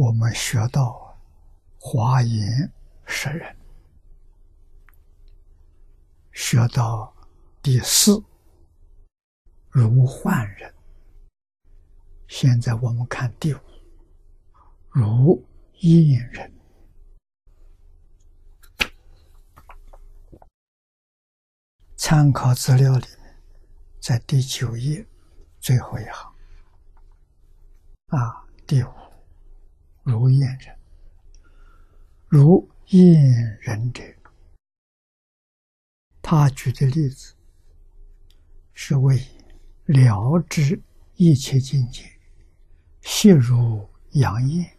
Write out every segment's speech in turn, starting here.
我们学到华严十人，学到第四如幻人。现在我们看第五如印人。参考资料里面，在第九页最后一行啊，第五如燕人，如燕人者，他举的例子是为了知一切境界，悉如阳焰，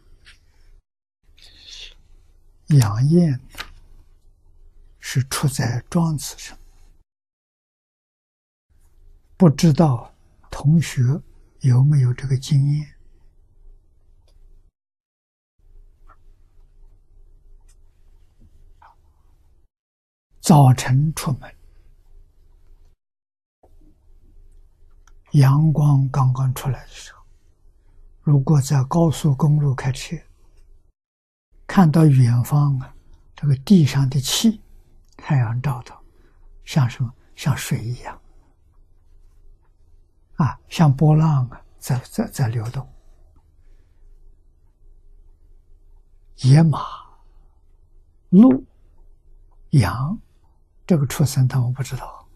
阳焰是出在庄子上。不知道同学有没有这个经验？早晨出门，阳光刚刚出来的时候，如果在高速公路开车，看到远方啊，这个地上的气，太阳照到，像什么？像水一样。啊，像波浪啊，在在在流动。野马、鹿、羊，这个畜生他们不知道，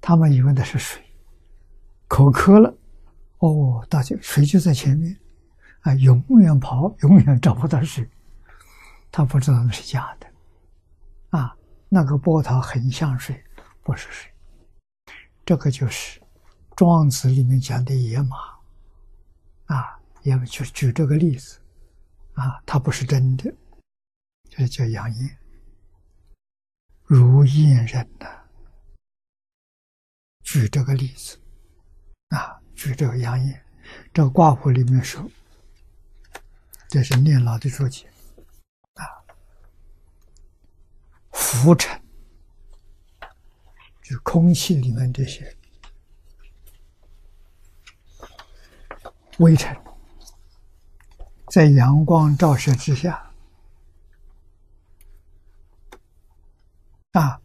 他们以为那是水，口渴了，哦，大家水就在前面，啊，永远跑，永远找不到水，他不知道那是假的，啊，那个波涛很像水，不是水，这个就是。庄子里面讲的野马，啊，也就举这个例子，啊，它不是真的，这叫养眼，如印人呐。举这个例子，啊，举这个养眼，这个卦谱里面说，这是念老的注解，啊，浮尘，就空气里面这些。微尘在阳光照射之下，啊，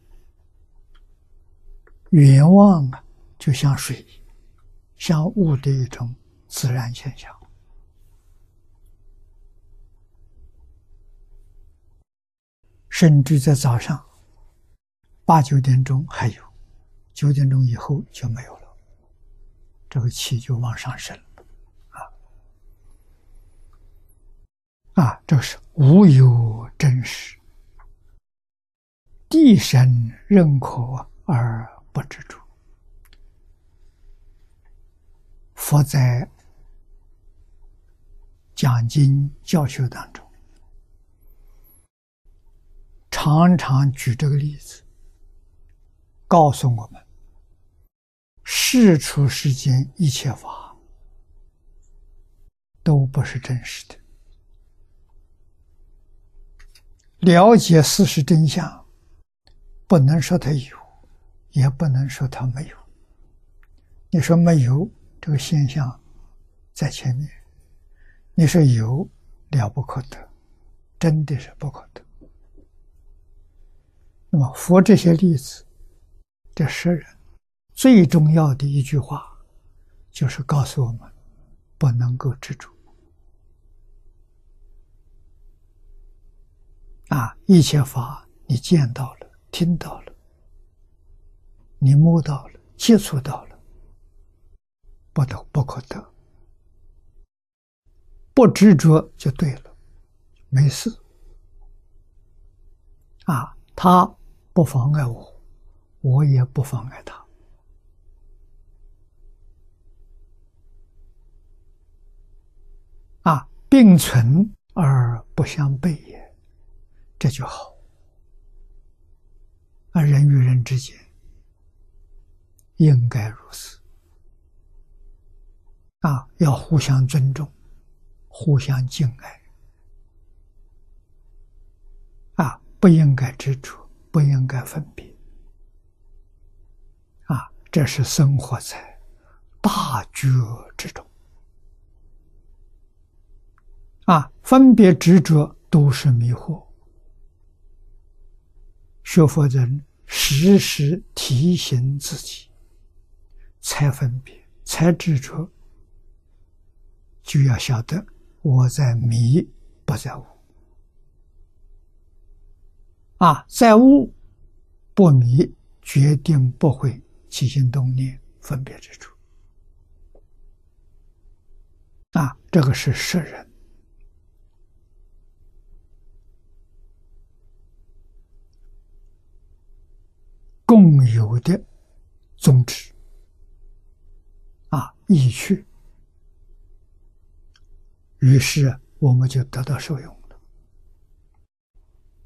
远望啊，就像水，像雾的一种自然现象。甚至在早上八九点钟还有，九点钟以后就没有了，这个气就往上升。啊，这是无有真实，地神认可而不知足。佛在讲经教学当中，常常举这个例子，告诉我们：世出世间一切法都不是真实的。了解事实真相，不能说它有，也不能说它没有。你说没有这个现象在前面，你说有了不可得，真的是不可得。那么佛这些例子，这十人最重要的一句话，就是告诉我们，不能够执着。啊！一切法，你见到了，听到了，你摸到了，接触到了，不得不可得，不执着就对了，没事。啊，他不妨碍我，我也不妨碍他。啊，并存而不相悖也。这就好，而人与人之间应该如此。啊，要互相尊重，互相敬爱。啊，不应该执着，不应该分别。啊，这是生活在大觉之中啊，分别执着都是迷惑。学佛人时时提醒自己，才分别，才执着，就要晓得我在迷，不在悟。啊，在悟不迷，决定不会起心动念分别之处。啊，这个是圣人。共有的宗旨啊，意趣，于是我们就得到受用。